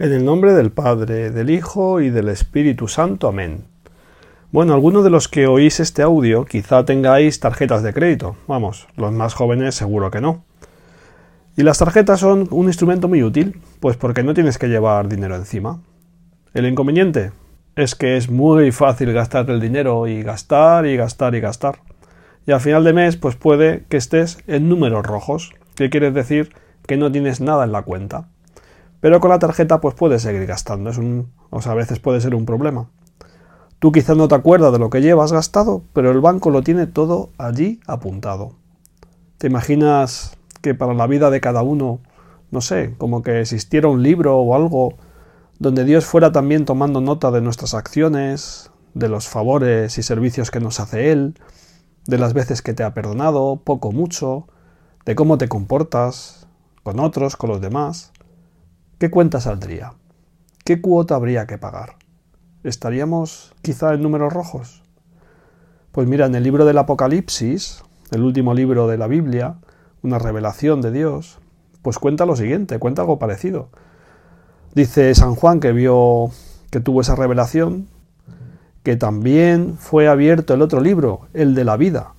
En el nombre del Padre, del Hijo y del Espíritu Santo. Amén. Bueno, algunos de los que oís este audio quizá tengáis tarjetas de crédito. Vamos, los más jóvenes seguro que no. Y las tarjetas son un instrumento muy útil, pues porque no tienes que llevar dinero encima. El inconveniente es que es muy fácil gastar el dinero y gastar y gastar y gastar. Y al final de mes, pues puede que estés en números rojos, que quiere decir que no tienes nada en la cuenta. Pero con la tarjeta pues puedes seguir gastando, es un, o sea, a veces puede ser un problema. Tú quizás no te acuerdas de lo que llevas gastado, pero el banco lo tiene todo allí apuntado. ¿Te imaginas que para la vida de cada uno, no sé, como que existiera un libro o algo donde Dios fuera también tomando nota de nuestras acciones, de los favores y servicios que nos hace Él, de las veces que te ha perdonado, poco o mucho, de cómo te comportas con otros, con los demás? ¿Qué cuenta saldría? ¿Qué cuota habría que pagar? ¿Estaríamos quizá en números rojos? Pues mira, en el libro del Apocalipsis, el último libro de la Biblia, una revelación de Dios, pues cuenta lo siguiente, cuenta algo parecido. Dice San Juan que vio que tuvo esa revelación, que también fue abierto el otro libro, el de la vida,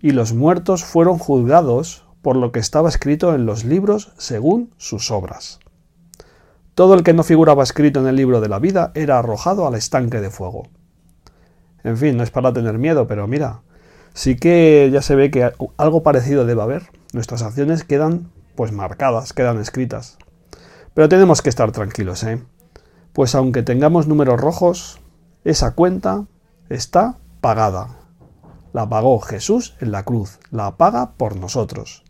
y los muertos fueron juzgados por lo que estaba escrito en los libros según sus obras. Todo el que no figuraba escrito en el libro de la vida era arrojado al estanque de fuego. En fin, no es para tener miedo, pero mira, sí que ya se ve que algo parecido debe haber. Nuestras acciones quedan pues marcadas, quedan escritas. Pero tenemos que estar tranquilos, ¿eh? Pues aunque tengamos números rojos, esa cuenta está pagada. La pagó Jesús en la cruz, la paga por nosotros.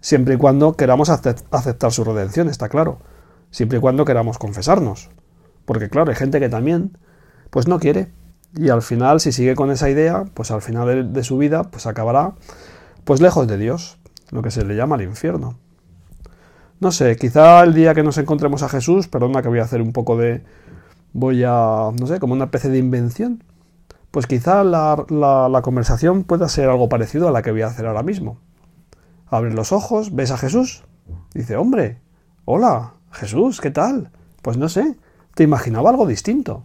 Siempre y cuando queramos aceptar su redención, está claro siempre y cuando queramos confesarnos. Porque claro, hay gente que también pues no quiere y al final si sigue con esa idea, pues al final de, su vida pues acabará pues lejos de Dios, lo que se le llama el infierno. No sé, quizá el día que nos encontremos a Jesús, perdona que voy a hacer un poco de voy a, no sé, como una especie de invención, pues quizá la, la, la conversación pueda ser algo parecido a la que voy a hacer ahora mismo. Abres los ojos, ves a Jesús, dice, hombre, hola, Jesús, ¿qué tal? Pues no sé, te imaginaba algo distinto.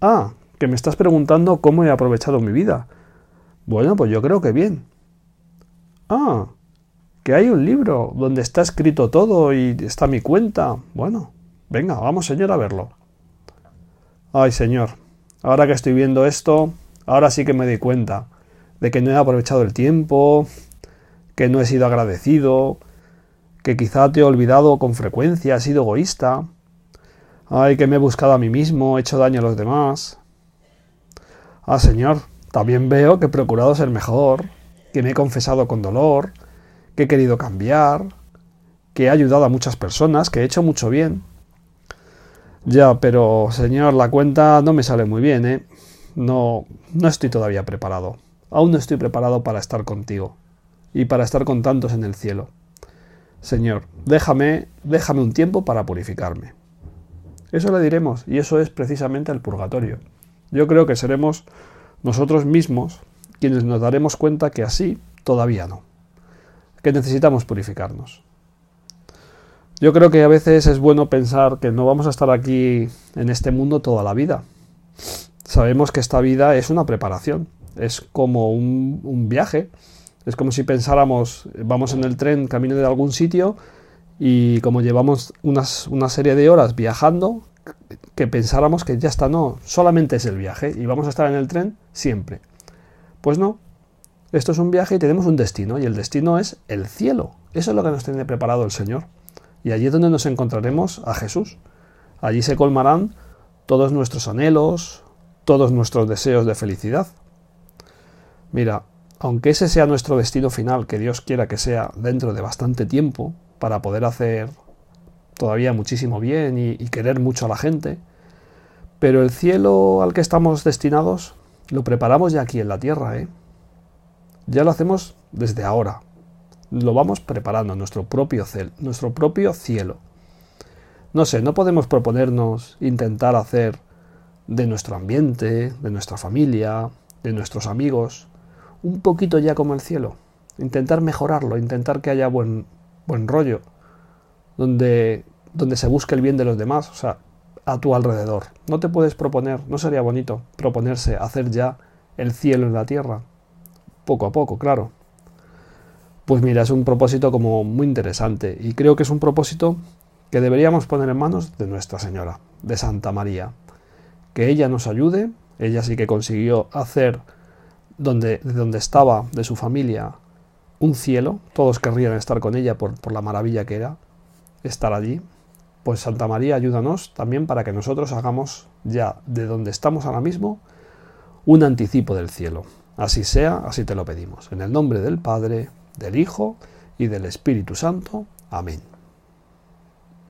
Ah, que me estás preguntando cómo he aprovechado mi vida. Bueno, pues yo creo que bien. Ah, que hay un libro donde está escrito todo y está mi cuenta. Bueno, venga, vamos, Señor, a verlo. Ay, Señor, ahora que estoy viendo esto, ahora sí que me di cuenta de que no he aprovechado el tiempo, que no he sido agradecido, que quizá te he olvidado con frecuencia, he sido egoísta. Ay, que me he buscado a mí mismo, he hecho daño a los demás. Ah, Señor, también veo que he procurado ser mejor, que me he confesado con dolor, que he querido cambiar, que he ayudado a muchas personas, que he hecho mucho bien. Ya, pero, Señor, la cuenta no me sale muy bien, ¿eh? No, no estoy todavía preparado. Aún no estoy preparado para estar contigo y para estar con tantos en el cielo. Señor, déjame, déjame un tiempo para purificarme. Eso le diremos, y eso es precisamente el purgatorio. Yo creo que seremos nosotros mismos quienes nos daremos cuenta que así todavía no, que necesitamos purificarnos. Yo creo que a veces es bueno pensar que no vamos a estar aquí en este mundo toda la vida. Sabemos que esta vida es una preparación, es como un, un viaje es como si pensáramos, vamos en el tren camino de algún sitio y como llevamos unas, una serie de horas viajando, que pensáramos que ya está, no, solamente es el viaje y vamos a estar en el tren siempre. Pues no, esto es un viaje y tenemos un destino y el destino es el cielo. Eso es lo que nos tiene preparado el Señor. Y allí es donde nos encontraremos a Jesús. Allí se colmarán todos nuestros anhelos, todos nuestros deseos de felicidad. Mira, aunque ese sea nuestro destino final, que Dios quiera que sea dentro de bastante tiempo, para poder hacer todavía muchísimo bien y, querer mucho a la gente, pero el cielo al que estamos destinados lo preparamos ya aquí en la tierra, ¿eh? Ya lo hacemos desde ahora. Lo vamos preparando, nuestro propio, nuestro propio cielo. No sé, no podemos proponernos intentar hacer de nuestro ambiente, de nuestra familia, de nuestros amigos, un poquito ya como el cielo. Intentar mejorarlo, intentar que haya buen, buen rollo, donde donde se busque el bien de los demás, o sea, a tu alrededor. No te puedes proponer, no sería bonito proponerse hacer ya el cielo en la tierra, poco a poco, claro. Pues mira, es un propósito como muy interesante y creo que es un propósito que deberíamos poner en manos de Nuestra Señora, de Santa María. Que ella nos ayude, ella sí que consiguió hacer donde, de donde estaba, de su familia, un cielo, todos querrían estar con ella por, por la maravilla que era estar allí. Pues Santa María, ayúdanos también para que nosotros hagamos ya de donde estamos ahora mismo un anticipo del cielo. Así sea, así te lo pedimos. En el nombre del Padre, del Hijo y del Espíritu Santo. Amén.